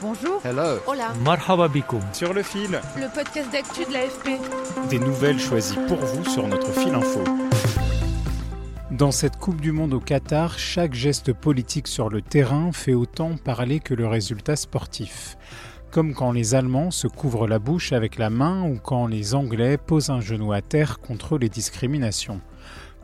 Bonjour. Hello. Hola. Marhaba. Sur le fil, Le podcast d'actu de l'AFP. des nouvelles choisies pour vous sur notre fil info. Dans cette Coupe du Monde au Qatar, chaque geste politique sur le terrain fait autant parler que le résultat sportif. Comme quand les Allemands se couvrent la bouche avec la main ou quand les Anglais posent un genou à terre contre les discriminations.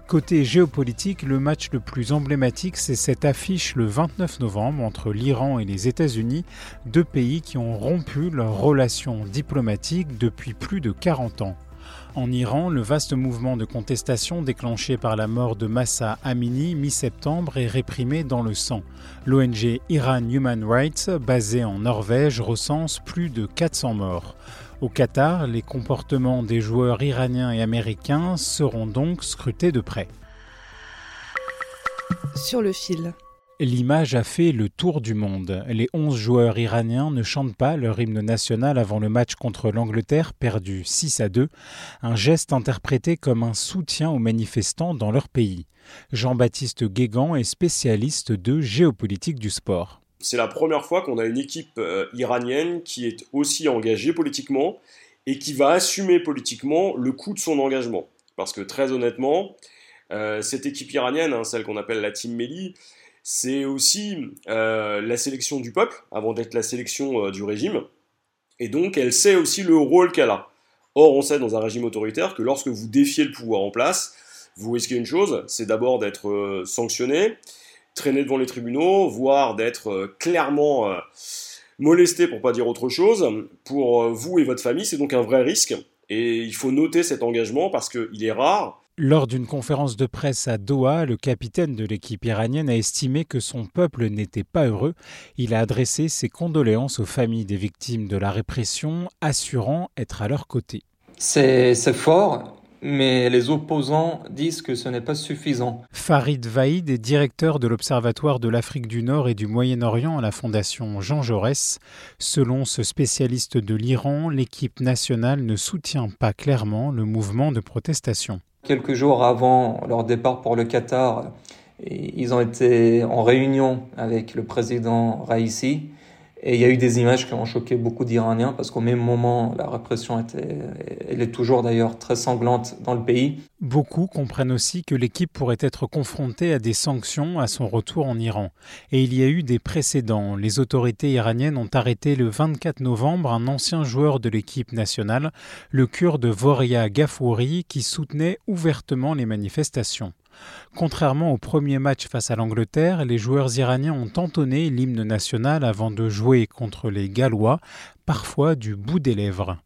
Côté géopolitique, le match le plus emblématique, c'est cette affiche le 29 novembre entre l'Iran et les États-Unis, deux pays qui ont rompu leurs relations diplomatiques depuis plus de 40 ans. En Iran, le vaste mouvement de contestation déclenché par la mort de Massa Amini mi-septembre est réprimé dans le sang. L'ONG Iran Human Rights, basée en Norvège, recense plus de 400 morts. Au Qatar, les comportements des joueurs iraniens et américains seront donc scrutés de près. Sur le fil. L'image a fait le tour du monde. Les 11 joueurs iraniens ne chantent pas leur hymne national avant le match contre l'Angleterre, perdu 6 à 2, un geste interprété comme un soutien aux manifestants dans leur pays. Jean-Baptiste Guégan est spécialiste de géopolitique du sport. C'est la première fois qu'on a une équipe euh, iranienne qui est aussi engagée politiquement et qui va assumer politiquement le coût de son engagement. Parce que très honnêtement, euh, cette équipe iranienne, hein, celle qu'on appelle la Team Meli, c'est aussi euh, la sélection du peuple avant d'être la sélection euh, du régime. Et donc elle sait aussi le rôle qu'elle a. Or, on sait dans un régime autoritaire que lorsque vous défiez le pouvoir en place, vous risquez une chose, c'est d'abord d'être euh, sanctionné, traîné devant les tribunaux, voire d'être clairement molesté pour pas dire autre chose. Pour vous et votre famille, c'est donc un vrai risque. Et il faut noter cet engagement parce qu'il est rare. Lors d'une conférence de presse à Doha, le capitaine de l'équipe iranienne a estimé que son peuple n'était pas heureux. Il a adressé ses condoléances aux familles des victimes de la répression, assurant être à leur côté. C'est fort, mais les opposants disent que ce n'est pas suffisant. Farid Vaïd est directeur de l'Observatoire de l'Afrique du Nord et du Moyen-Orient à la Fondation Jean Jaurès. Selon ce spécialiste de l'Iran, l'équipe nationale ne soutient pas clairement le mouvement de protestation. Quelques jours avant leur départ pour le Qatar, ils ont été en réunion avec le président Raisi. Et il y a eu des images qui ont choqué beaucoup d'Iraniens parce qu'au même moment, la répression était, elle est toujours d'ailleurs très sanglante dans le pays. Beaucoup comprennent aussi que l'équipe pourrait être confrontée à des sanctions à son retour en Iran. Et il y a eu des précédents. Les autorités iraniennes ont arrêté le 24 novembre un ancien joueur de l'équipe nationale, le kurde Voria Ghafouri, qui soutenait ouvertement les manifestations. Contrairement au premier match face à l'Angleterre, les joueurs iraniens ont entonné l'hymne national avant de jouer contre les Gallois, parfois du bout des lèvres.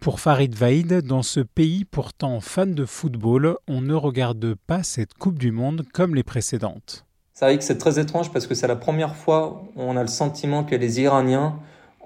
Pour Farid Vaïd, dans ce pays pourtant fan de football, on ne regarde pas cette Coupe du Monde comme les précédentes. C'est vrai que c'est très étrange parce que c'est la première fois où on a le sentiment que les Iraniens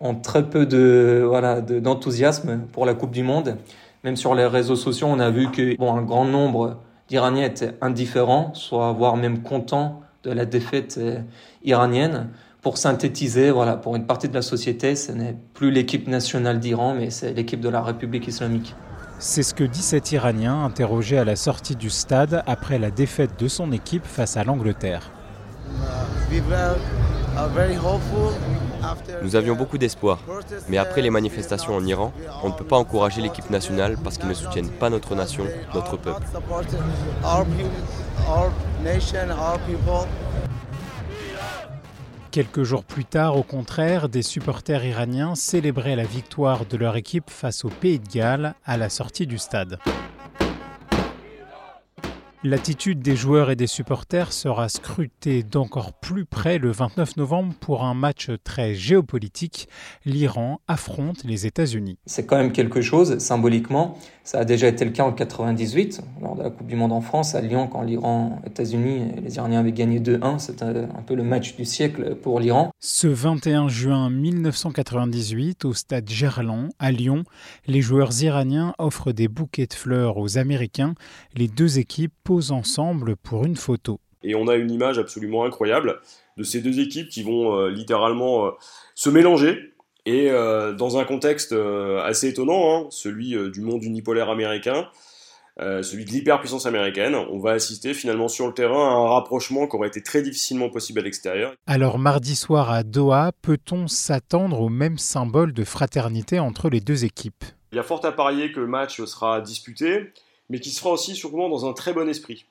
ont très peu d'enthousiasme pour la Coupe du Monde. Même sur les réseaux sociaux, on a vu que bon, un grand nombre d'Iraniens étaient indifférents, soit voire même contents de la défaite euh, iranienne. Pour synthétiser, voilà, pour une partie de la société, ce n'est plus l'équipe nationale d'Iran, mais c'est l'équipe de la République islamique. C'est ce que dit cet Iranien interrogé à la sortie du stade après la défaite de son équipe face à l'Angleterre. Nous avions beaucoup d'espoir, mais après les manifestations en Iran, on ne peut pas encourager l'équipe nationale parce qu'ils ne soutiennent pas notre nation, notre peuple. Quelques jours plus tard, au contraire, des supporters iraniens célébraient la victoire de leur équipe face au Pays de Galles à la sortie du stade. L'attitude des joueurs et des supporters sera scrutée d'encore plus près le 29 novembre pour un match très géopolitique. L'Iran affronte les États-Unis. C'est quand même quelque chose symboliquement. Ça a déjà été le cas en 98 lors de la Coupe du Monde en France à Lyon quand l'Iran, États-Unis, les Iraniens avaient gagné 2-1. C'était un peu le match du siècle pour l'Iran. Ce 21 juin 1998 au stade Gerland à Lyon, les joueurs iraniens offrent des bouquets de fleurs aux Américains. Les deux équipes ensemble pour une photo. Et on a une image absolument incroyable de ces deux équipes qui vont euh, littéralement euh, se mélanger. Et euh, dans un contexte assez étonnant, hein, celui du monde unipolaire américain, celui de l'hyperpuissance américaine, on va assister finalement sur le terrain à un rapprochement qui aurait été très difficilement possible à l'extérieur. Alors mardi soir à Doha, peut-on s'attendre au même symbole de fraternité entre les deux équipes? Il y a fort à parier que le match sera disputé mais qui sera aussi sûrement dans un très bon esprit.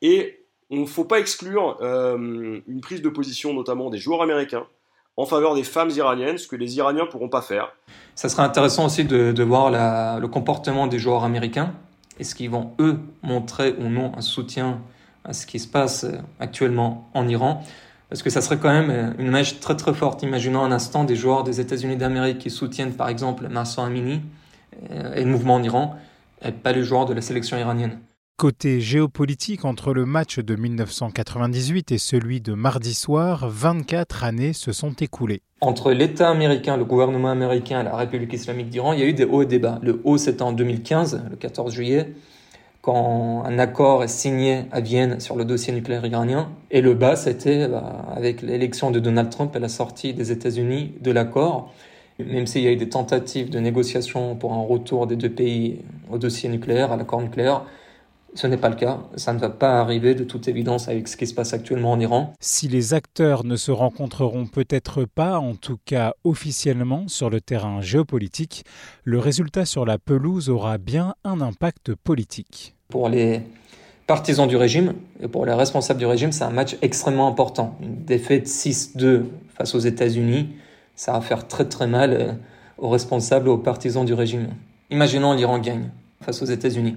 Et on ne faut pas exclure euh, une prise de position notamment des joueurs américains en faveur des femmes iraniennes, ce que les Iraniens ne pourront pas faire. Ça sera intéressant aussi de, voir le comportement des joueurs américains. Est-ce qu'ils vont, eux, montrer ou non un soutien à ce qui se passe actuellement en Iran? Parce que ça serait quand même une image très très forte. Imaginons un instant des joueurs des États-Unis d'Amérique qui soutiennent par exemple Marsan Amini euh, et le mouvement en Iran et pas les joueurs de la sélection iranienne. Côté géopolitique, entre le match de 1998 et celui de mardi soir, 24 années se sont écoulées. Entre l'État américain, le gouvernement américain et la République islamique d'Iran, il y a eu des hauts et des bas. Le haut, c'était en 2015, le 14 juillet, quand un accord est signé à Vienne sur le dossier nucléaire iranien. Et le bas, c'était bah, avec l'élection de Donald Trump et la sortie des États-Unis de l'accord même s'il y a eu des tentatives de négociation pour un retour des deux pays au dossier nucléaire, à l'accord nucléaire, ce n'est pas le cas. Ça ne va pas arriver de toute évidence avec ce qui se passe actuellement en Iran. Si les acteurs ne se rencontreront peut-être pas, en tout cas officiellement, sur le terrain géopolitique, le résultat sur la pelouse aura bien un impact politique. Pour les partisans du régime et pour les responsables du régime, c'est un match extrêmement important. Une défaite 6-2 face aux États-Unis ça va faire très très mal euh, aux responsables, aux partisans du régime. Imaginons l'Iran gagne face aux États-Unis.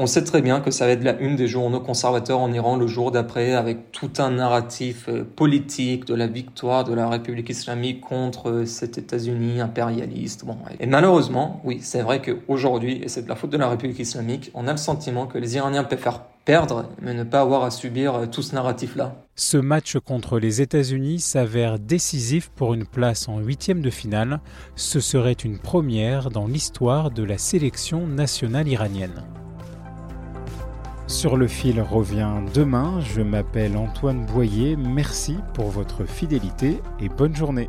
On sait très bien que ça va être la une des journaux conservateurs en Iran le jour d'après, avec tout un narratif euh, politique de la victoire de la République islamique contre euh, cet États-Unis impérialiste. Bon, et malheureusement, oui, c'est vrai qu'aujourd'hui, et c'est de la faute de la République islamique, on a le sentiment que les Iraniens faire perdre, mais ne pas avoir à subir euh, tout ce narratif-là. Ce match contre les États-Unis s'avère décisif pour une place en huitième de finale. Ce serait une première dans l'histoire de la sélection nationale iranienne. Sur le fil revient demain. Je m'appelle Antoine Boyer. Merci pour votre fidélité et bonne journée.